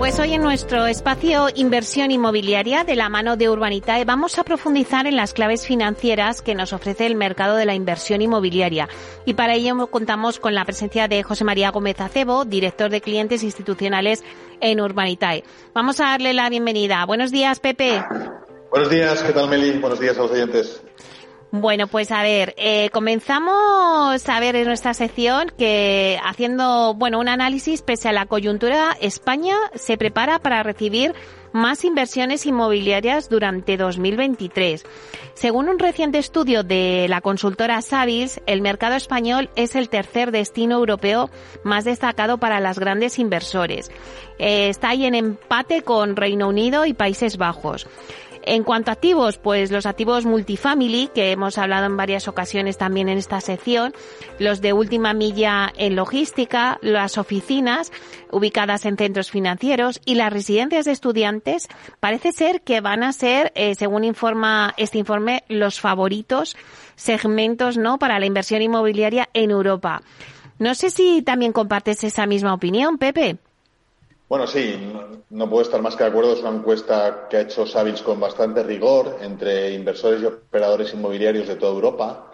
Pues hoy en nuestro espacio Inversión Inmobiliaria de la mano de Urbanitae vamos a profundizar en las claves financieras que nos ofrece el mercado de la inversión inmobiliaria. Y para ello contamos con la presencia de José María Gómez Acebo, director de clientes institucionales en Urbanitae. Vamos a darle la bienvenida. Buenos días, Pepe. Buenos días, ¿qué tal Meli? Buenos días a los oyentes. Bueno, pues a ver, eh, comenzamos a ver en nuestra sección que haciendo, bueno, un análisis pese a la coyuntura, España se prepara para recibir más inversiones inmobiliarias durante 2023. Según un reciente estudio de la consultora Savis, el mercado español es el tercer destino europeo más destacado para las grandes inversores. Eh, está ahí en empate con Reino Unido y Países Bajos. En cuanto a activos, pues los activos multifamily, que hemos hablado en varias ocasiones también en esta sección, los de última milla en logística, las oficinas ubicadas en centros financieros y las residencias de estudiantes, parece ser que van a ser, eh, según informa este informe, los favoritos segmentos, ¿no?, para la inversión inmobiliaria en Europa. No sé si también compartes esa misma opinión, Pepe. Bueno, sí, no, puedo estar más que de acuerdo. Es una encuesta que ha hecho Savins con bastante rigor entre inversores y operadores inmobiliarios de toda Europa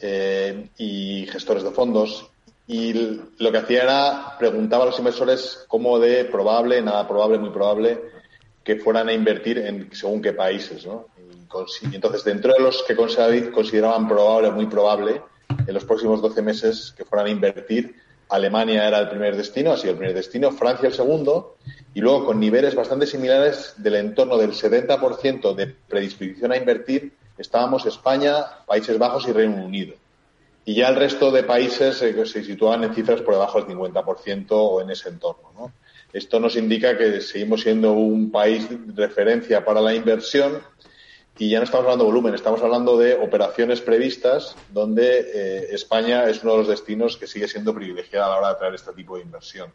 eh, y gestores de fondos. Y lo que hacía era preguntaba a los inversores cómo de probable, nada probable, muy probable, que fueran a invertir en según qué países. ¿no? Y entonces, dentro de los que consideraban probable, muy probable, en los próximos 12 meses que fueran a invertir, Alemania era el primer destino, ha sido el primer destino, Francia el segundo, y luego con niveles bastante similares del entorno del 70% de predisposición a invertir, estábamos España, Países Bajos y Reino Unido. Y ya el resto de países eh, se situaban en cifras por debajo del 50% o en ese entorno. Esto nos indica que seguimos siendo un país de referencia para la inversión y ya no estamos hablando de volumen, estamos hablando de operaciones previstas donde eh, España es uno de los destinos que sigue siendo privilegiado a la hora de traer este tipo de inversión.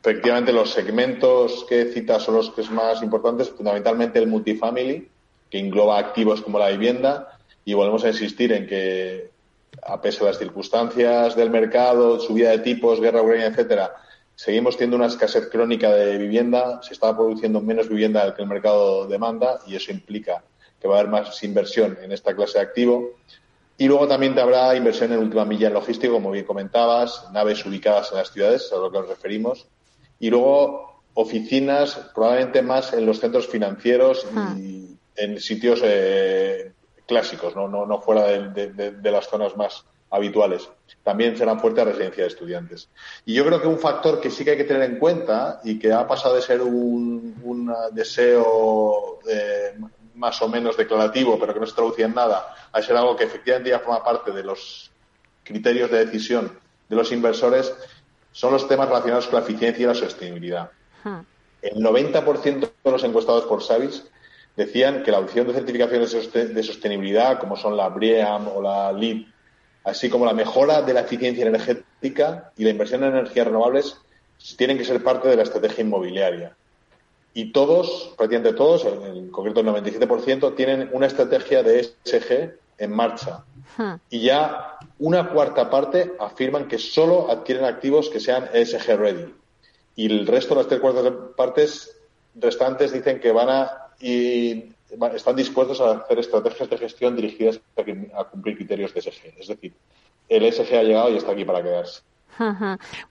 Efectivamente, los segmentos que cita son los que es más importantes, fundamentalmente el multifamily, que engloba activos como la vivienda, y volvemos a insistir en que, a pesar de las circunstancias del mercado, subida de tipos, guerra ucraniana, etcétera, seguimos teniendo una escasez crónica de vivienda, se está produciendo menos vivienda del que el mercado demanda, y eso implica que va a haber más inversión en esta clase de activo. Y luego también habrá inversión en última milla en logístico, como bien comentabas, naves ubicadas en las ciudades, a lo que nos referimos. Y luego oficinas, probablemente más en los centros financieros y ah. en sitios eh, clásicos, ¿no? No, no fuera de, las zonas más habituales. También serán fuertes residencias de estudiantes. Y yo creo que un factor que sí que hay que tener en cuenta y que ha pasado de ser un, un deseo eh, más o menos declarativo, pero que no se traducía en nada, a ser algo que efectivamente ya forma parte de los criterios de decisión de los inversores, son los temas relacionados con la eficiencia y la sostenibilidad. Hmm. El 90% de los encuestados por Savis decían que la opción de certificaciones de sostenibilidad, como son la BREEAM o la LEED, así como la mejora de la eficiencia energética y la inversión en energías renovables, tienen que ser parte de la estrategia inmobiliaria y todos, prácticamente todos, en concreto el 97%, tienen una estrategia de ESG en marcha. Hmm. Y ya una cuarta parte afirman que solo adquieren activos que sean ESG ready. Y el resto, las tres cuartas partes restantes, dicen que van a y están dispuestos a hacer estrategias de gestión dirigidas a cumplir criterios de ESG. Es decir, el ESG ha llegado y está aquí para quedarse.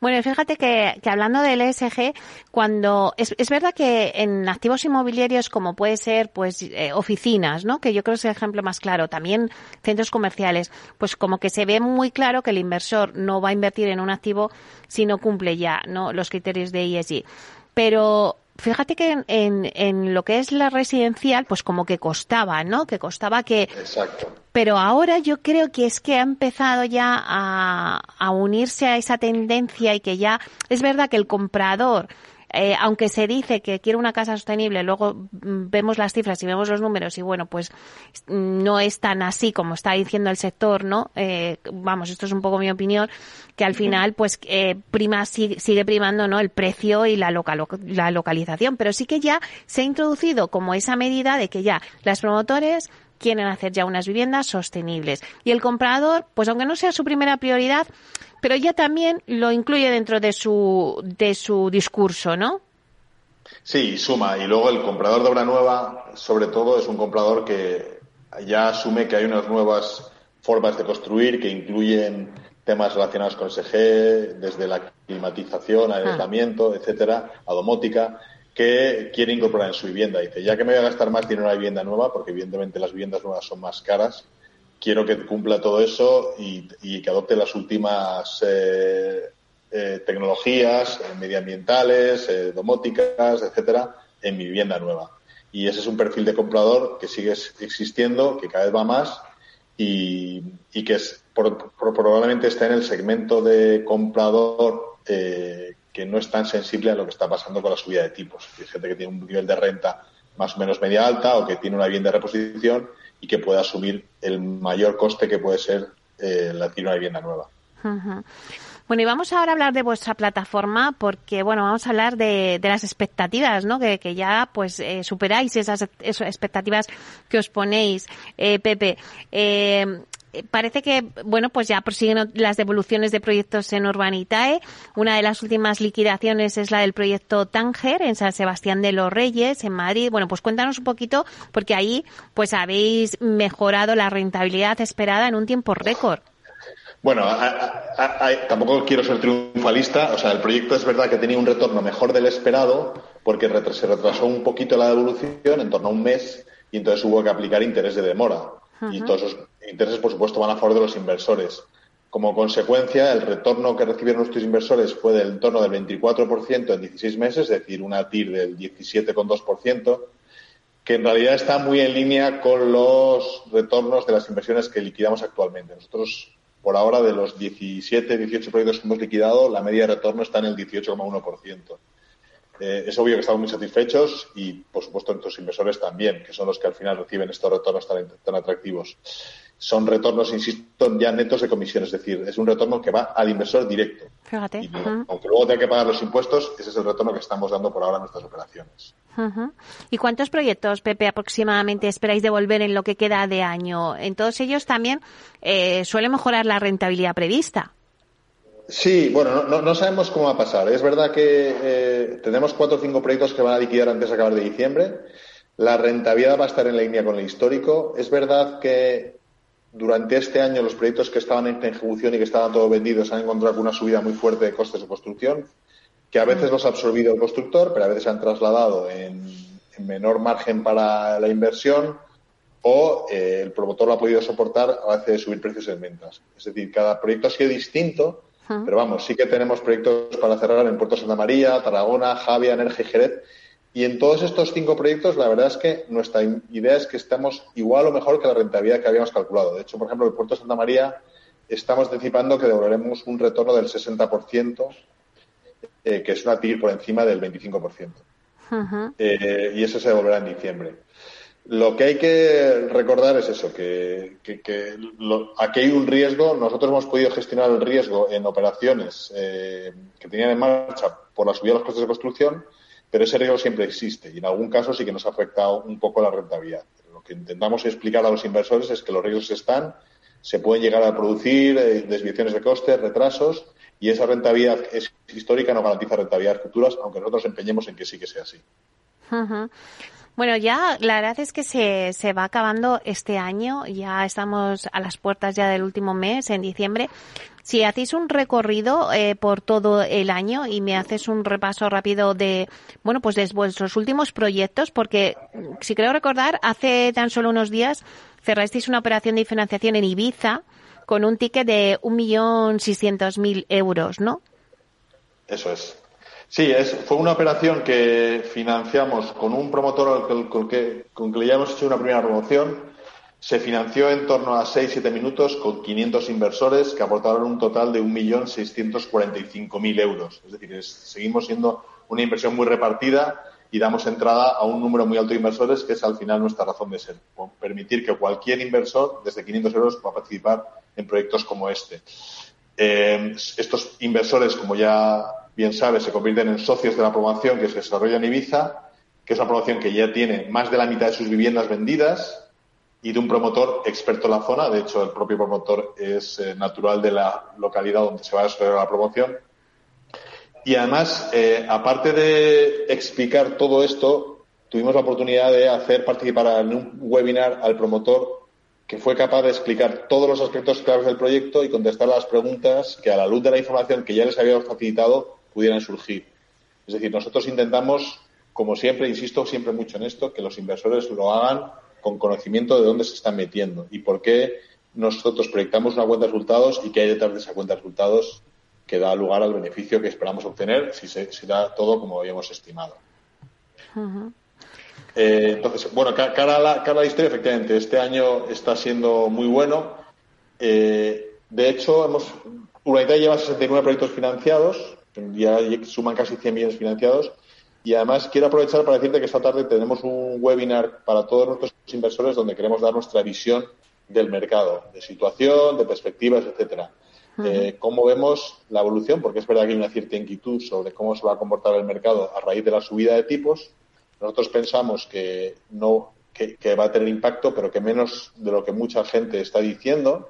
Bueno, fíjate que, hablando del ESG, cuando es, es, verdad que en activos inmobiliarios como puede ser pues eh, oficinas, ¿no? Que yo creo que es el ejemplo más claro, también centros comerciales, pues como que se ve muy claro que el inversor no va a invertir en un activo si no cumple ya, ¿no? los criterios de ESG. Pero fíjate que en, en, lo que es la residencial, pues como que costaba, ¿no? Que costaba que... Exacto. Pero ahora yo creo que es que ha empezado ya a, a unirse a esa tendencia y que ya es verdad que el comprador eh, aunque se dice que quiere una casa sostenible, luego mm, vemos las cifras y vemos los números y bueno, pues mm, no es tan así como está diciendo el sector, ¿no? Eh, vamos, esto es un poco mi opinión, que al final pues eh, prima sigue, primando, ¿no? El precio y la, la localización, pero sí que ya se ha introducido como esa medida de que ya las promotores quieren hacer ya unas viviendas sostenibles. Y el comprador, pues aunque no sea su primera prioridad, pero ya también lo incluye dentro de su, de su discurso, ¿no? Sí, suma. Y luego el comprador de obra nueva, sobre todo, es un comprador que ya asume que hay unas nuevas formas de construir que incluyen temas relacionados con SG, desde la climatización, ah. aislamiento, etcétera, a domótica que quiere incorporar en su vivienda. Dice, ya que me voy a gastar más dinero en una vivienda nueva, porque evidentemente las viviendas nuevas son más caras, quiero que cumpla todo eso y, que adopte las últimas eh, eh, tecnologías eh, medioambientales, domóticas, etcétera, en mi vivienda nueva. Y ese es un perfil de comprador que sigue existiendo, que cada vez va más y, que es, probablemente está en el segmento de comprador que no es tan sensible a lo que está pasando con la subida de tipos. Hay gente que tiene un nivel de renta más o menos media alta o que tiene una vivienda de reposición y que puede asumir el mayor coste que puede ser eh, la adquirir una vivienda nueva. Bueno, y vamos ahora a hablar de vuestra plataforma porque, bueno, vamos a hablar de, las expectativas, ¿no? Que, que ya, pues, eh, superáis esas, esas, expectativas que os ponéis, eh, Pepe. Eh, parece que, bueno, pues ya prosiguen las devoluciones de proyectos en Urbanitae. Una de las últimas liquidaciones es la del proyecto Tánger en San Sebastián de los Reyes, en Madrid. Bueno, pues cuéntanos un poquito, porque ahí, pues habéis mejorado la rentabilidad esperada en un tiempo récord. Bueno, tampoco quiero ser triunfalista. O sea, el proyecto es verdad que tenía un retorno mejor del esperado porque se retrasó un poquito la devolución, en torno a un mes, y entonces hubo que aplicar interés de demora. Y todos esos intereses, por supuesto, van a favor de los inversores. Como consecuencia, el retorno que recibieron nuestros inversores fue del entorno del 24% en 16 meses, es decir, una TIR del 17,2%, que en realidad está muy en línea con los retornos de las inversiones que liquidamos actualmente. Nosotros, por ahora, de los 17, 18 proyectos que hemos liquidado, la media de retorno está en el 18,1%. Eh, es obvio que estamos muy satisfechos y, por supuesto, nuestros inversores también, que son los que al final reciben estos retornos tan, atractivos. Son retornos, insisto, ya netos de comisión, es decir, es un retorno que va al inversor directo. Fíjate. Aunque luego tenga que pagar los impuestos, ese es el retorno que estamos dando por ahora en nuestras operaciones. ¿Y cuántos proyectos, Pepe, aproximadamente esperáis devolver en lo que queda de año? En todos ellos también eh, suele mejorar la rentabilidad prevista. Sí, bueno, no, sabemos cómo va a pasar. Es verdad que eh, tenemos cuatro o cinco proyectos que van a liquidar antes de acabar de diciembre. La rentabilidad va a estar en línea con el histórico. Es verdad que durante este año los proyectos que estaban en ejecución y que estaban todos vendidos han encontrado una subida muy fuerte de costes de construcción, que a veces los ha absorbido el constructor, pero a veces se han trasladado en, menor margen para la inversión o eh, el promotor lo ha podido soportar a base de subir precios en ventas. Es decir, cada proyecto ha sido distinto pero vamos, sí que tenemos proyectos para cerrar en Puerto Santa María, Tarragona, Javia, Energía y Jerez. Y en todos estos cinco proyectos, la verdad es que nuestra idea es que estemos igual o mejor que la rentabilidad que habíamos calculado. De hecho, por ejemplo, en Puerto Santa María estamos anticipando que devolveremos un retorno del 60%, eh, que es una TIR por encima del 25%. Eh, y eso se devolverá en diciembre. Lo que hay que recordar es eso, que, aquí hay un riesgo. Nosotros hemos podido gestionar el riesgo en operaciones eh, que tenían en marcha por la subida de los costes de construcción, pero ese riesgo siempre existe y en algún caso sí que nos ha afectado un poco la rentabilidad. Lo que intentamos explicar a los inversores es que los riesgos están, se pueden llegar a producir eh, desviaciones de costes, retrasos y esa rentabilidad es histórica, no garantiza rentabilidades futuras, aunque nosotros empeñemos en que sí que sea así. Bueno, ya la verdad es que se, se va acabando este año, ya estamos a las puertas ya del último mes, en diciembre. Si hacéis un recorrido eh, por todo el año y me haces un repaso rápido de, bueno, pues de vuestros últimos proyectos, porque si creo recordar, hace tan solo unos días cerrasteis una operación de financiación en Ibiza con un ticket de 1.600.000 euros, ¿no? Eso es. Sí, es, fue una operación que financiamos con un promotor con, que, con que ya hemos hecho una primera promoción. Se financió en torno a 6-7 minutos con 500 inversores que aportaron un total de 1.645.000 euros. Es decir, seguimos siendo una inversión muy repartida y damos entrada a un número muy alto de inversores, que es al final nuestra razón de ser. Permitir que cualquier inversor, desde 500 euros, pueda participar en proyectos como este. Eh, estos inversores, como ya bien sabes, se convierten en socios de la promoción que se desarrolla en Ibiza, que es una promoción que ya tiene más de la mitad de sus viviendas vendidas, y de un promotor experto en la zona. De hecho, el propio promotor es eh, natural de la localidad donde se va a desarrollar la promoción. Y además, eh, aparte de explicar todo esto, tuvimos la oportunidad de hacer participar en un webinar al promotor que fue capaz de explicar todos los aspectos claves del proyecto y contestar las preguntas que a la luz de la información que ya les habíamos facilitado pudieran surgir. Es decir, nosotros intentamos, como siempre, insisto siempre mucho en esto, que los inversores lo hagan con conocimiento de dónde se están metiendo y por qué nosotros proyectamos una cuenta de resultados y qué hay detrás de esa cuenta de resultados que da lugar al beneficio que esperamos obtener si se da todo como habíamos estimado. Eh, entonces, bueno, cara a, la, cara la historia, efectivamente, este año está siendo muy bueno. Eh, de hecho, hemos, Urbanita lleva 69 proyectos financiados, ya suman casi 100 millones financiados y además quiero aprovechar para decirte que esta tarde tenemos un webinar para todos nuestros inversores donde queremos dar nuestra visión del mercado, de situación, de perspectivas, etcétera. Eh, cómo vemos la evolución, porque es verdad que hay una cierta inquietud sobre cómo se va a comportar el mercado a raíz de la subida de tipos. Nosotros pensamos que no que va a tener impacto, pero que menos de lo que mucha gente está diciendo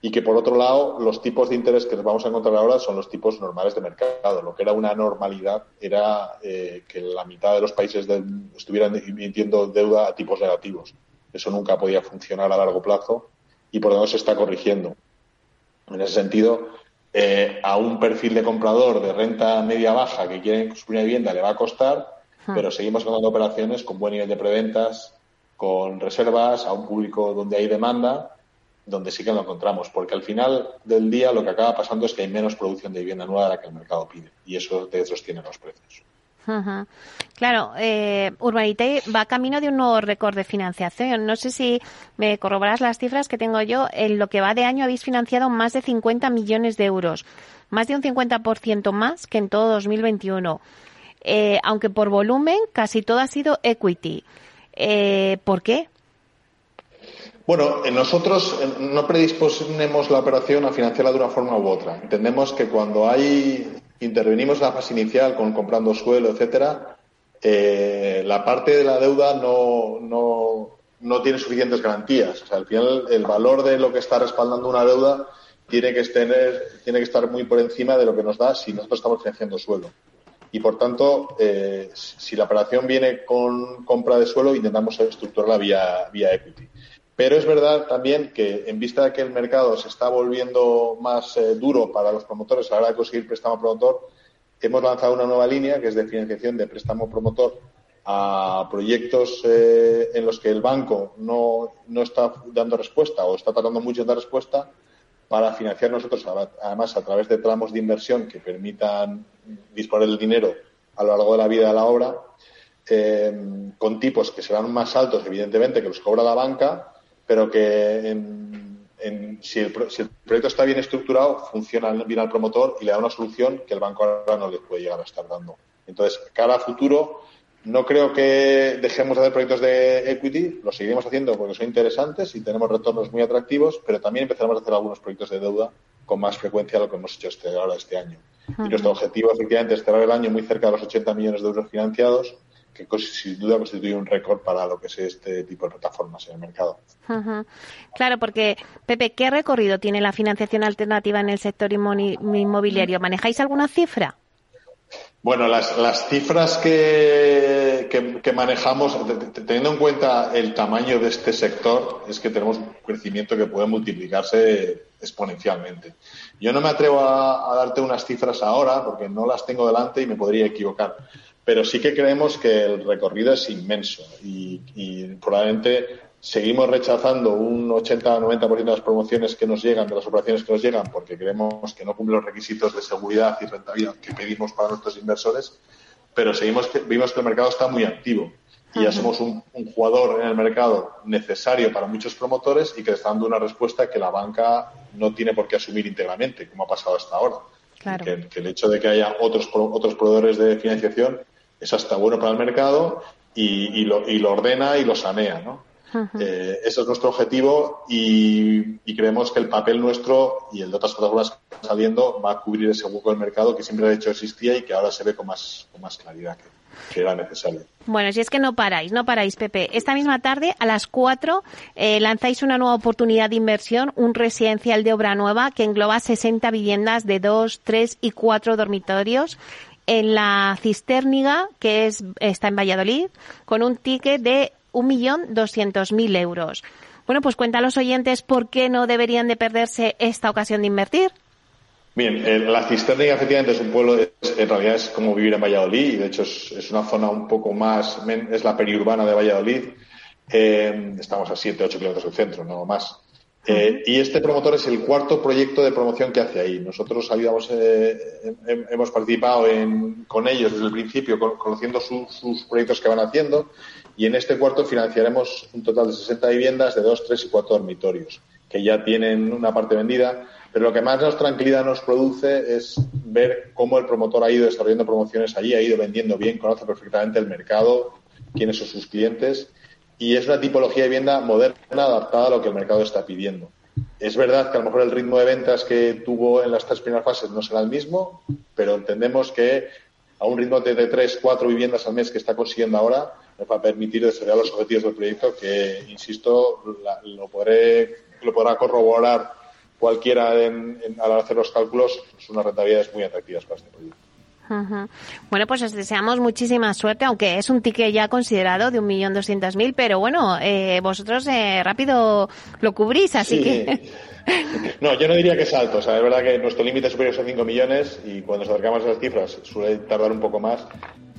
y que por otro lado los tipos de interés que nos vamos a encontrar ahora son los tipos normales de mercado. Lo que era una normalidad era eh, que la mitad de los países estuvieran emitiendo deuda a tipos negativos. Eso nunca podía funcionar a largo plazo y por lo tanto se está corrigiendo. En ese sentido, eh, a un perfil de comprador de renta media baja que quiere construir una vivienda le va a costar, pero seguimos contando operaciones con buen nivel de preventas, con reservas, a un público donde hay demanda donde sí que lo encontramos, porque al final del día lo que acaba pasando es que hay menos producción de vivienda nueva de la que el mercado pide y eso te sostiene los precios. Claro, eh, va camino de un nuevo récord de financiación. No sé si me corroboras las cifras que tengo yo. En lo que va de año habéis financiado más de 50 millones de euros, más de un 50% más que en todo 2021. Eh, aunque por volumen casi todo ha sido equity. Eh, ¿Por qué? Bueno, nosotros no predisponemos la operación a financiarla de una forma u otra. Entendemos que cuando hay intervenimos en la fase inicial con comprando suelo, etcétera, eh, la parte de la deuda no, no, no, tiene suficientes garantías. O sea, al final el valor de lo que está respaldando una deuda tiene que, tener, tiene que estar muy por encima de lo que nos da si nosotros estamos financiando suelo. Y por tanto, eh, si la operación viene con compra de suelo, intentamos estructurarla vía, vía equity. Pero es verdad también que, en vista de que el mercado se está volviendo más eh, duro para los promotores a la hora de conseguir préstamo promotor, hemos lanzado una nueva línea que es de financiación de préstamo promotor a proyectos eh, en los que el banco no, no, está dando respuesta o está tardando mucho en dar respuesta para financiar nosotros, además, a través de tramos de inversión que permitan disponer del dinero a lo largo de la vida de la obra, eh, con tipos que serán más altos, evidentemente, que los cobra la banca, pero que si, el, proyecto está bien estructurado, funciona bien al promotor y le da una solución que el banco ahora no le puede llegar a estar dando. Entonces, cara a futuro, no creo que dejemos de hacer proyectos de equity, lo seguiremos haciendo porque son interesantes y tenemos retornos muy atractivos, pero también empezaremos a hacer algunos proyectos de deuda con más frecuencia de lo que hemos hecho este, ahora este año. Y nuestro objetivo, efectivamente, es cerrar el año muy cerca de los 80 millones de euros financiados que sin duda constituye un récord para lo que es este tipo de plataformas en el mercado. Claro, porque, Pepe, ¿qué recorrido tiene la financiación alternativa en el sector inmobiliario? ¿Manejáis alguna cifra? Bueno, las, cifras que, que, manejamos, teniendo en cuenta el tamaño de este sector, es que tenemos un crecimiento que puede multiplicarse exponencialmente. Yo no me atrevo a, a darte unas cifras ahora porque no las tengo delante y me podría equivocar pero sí que creemos que el recorrido es inmenso y, probablemente seguimos rechazando un 80-90% de las promociones que nos llegan, de las operaciones que nos llegan, porque creemos que no cumplen los requisitos de seguridad y rentabilidad que pedimos para nuestros inversores, pero seguimos que, vimos que el mercado está muy activo y ya somos un, jugador en el mercado necesario para muchos promotores y que está dando una respuesta que la banca no tiene por qué asumir íntegramente, como ha pasado hasta ahora. Que, el hecho de que haya otros, otros proveedores de financiación es hasta bueno para el mercado y, lo, y lo ordena y lo sanea, ¿no? Eh, ese es nuestro objetivo y, creemos que el papel nuestro y el de otras plataformas que están saliendo va a cubrir ese hueco del mercado que siempre de hecho existía y que ahora se ve con más, con más claridad que, era necesario. Bueno, si es que no paráis, no paráis, Pepe. Esta misma tarde, a las 4, eh, lanzáis una nueva oportunidad de inversión, un residencial de obra nueva que engloba 60 viviendas de 2, 3 y 4 dormitorios en la Cisterniga, que es, está en Valladolid, con un ticket de 1.200.000 euros. Bueno, pues cuenta a los oyentes por qué no deberían de perderse esta ocasión de invertir. Bien, la Cisterna efectivamente es un pueblo, en realidad es como vivir en Valladolid, de hecho es, una zona un poco más, es la periurbana de Valladolid. Eh, estamos a 7, 8 kilómetros del centro, no más. Eh, y este promotor es el cuarto proyecto de promoción que hace ahí. Nosotros ayudamos, eh, hemos participado con ellos desde el principio, conociendo sus proyectos que van haciendo, y en este cuarto financiaremos un total de 60 viviendas de 2, 3 y 4 dormitorios, que ya tienen una parte vendida. Pero lo que más nos tranquilidad nos produce es ver cómo el promotor ha ido desarrollando promociones allí, ha ido vendiendo bien, conoce perfectamente el mercado, quiénes son sus clientes y es una tipología de vivienda moderna adaptada a lo que el mercado está pidiendo. Es verdad que a lo mejor el ritmo de ventas que tuvo en las tres primeras fases no será el mismo, pero entendemos que a un ritmo de, tres, cuatro viviendas al mes que está consiguiendo ahora nos va a permitir desarrollar los objetivos del proyecto que, insisto, lo, lo podrá corroborar cualquiera al hacer los cálculos, son unas rentabilidades muy atractivas para este proyecto. Bueno, pues os deseamos muchísima suerte, aunque es un ticket ya considerado de un millón doscientos mil, pero bueno, eh, vosotros eh, rápido lo cubrís, así que... No, yo no diría que es alto. O sea, es verdad que nuestro límite superior son 5 millones y cuando nos acercamos a esas cifras suele tardar un poco más.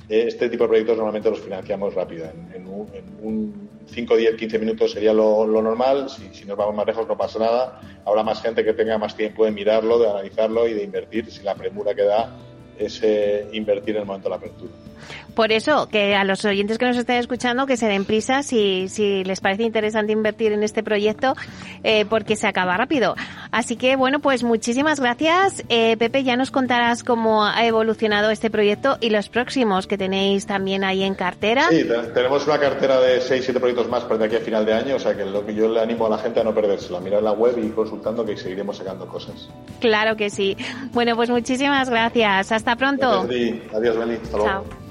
Eh, este tipo de proyectos normalmente los financiamos rápido. En, un, 5, 10, 15 minutos sería lo, normal. Si, si, nos vamos más lejos no pasa nada. Habrá más gente que tenga más tiempo de mirarlo, de analizarlo y de invertir si la premura que da es invertir en el momento de la apertura. Por eso, que a los oyentes que nos estén escuchando, que se den prisa si, si les parece interesante invertir en este proyecto, eh, porque se acaba rápido. Así que, bueno, pues muchísimas gracias. Eh, Pepe, ya nos contarás cómo ha evolucionado este proyecto y los próximos que tenéis también ahí en cartera. Sí, tenemos una cartera de 6, 7 proyectos más para de aquí a final de año, o sea que lo que yo le animo a la gente a no perderse, a mirar la web y consultando que seguiremos sacando cosas. Claro que sí. Bueno, pues muchísimas gracias. Hasta pronto. Adiós, Beli. Hasta luego. Chao.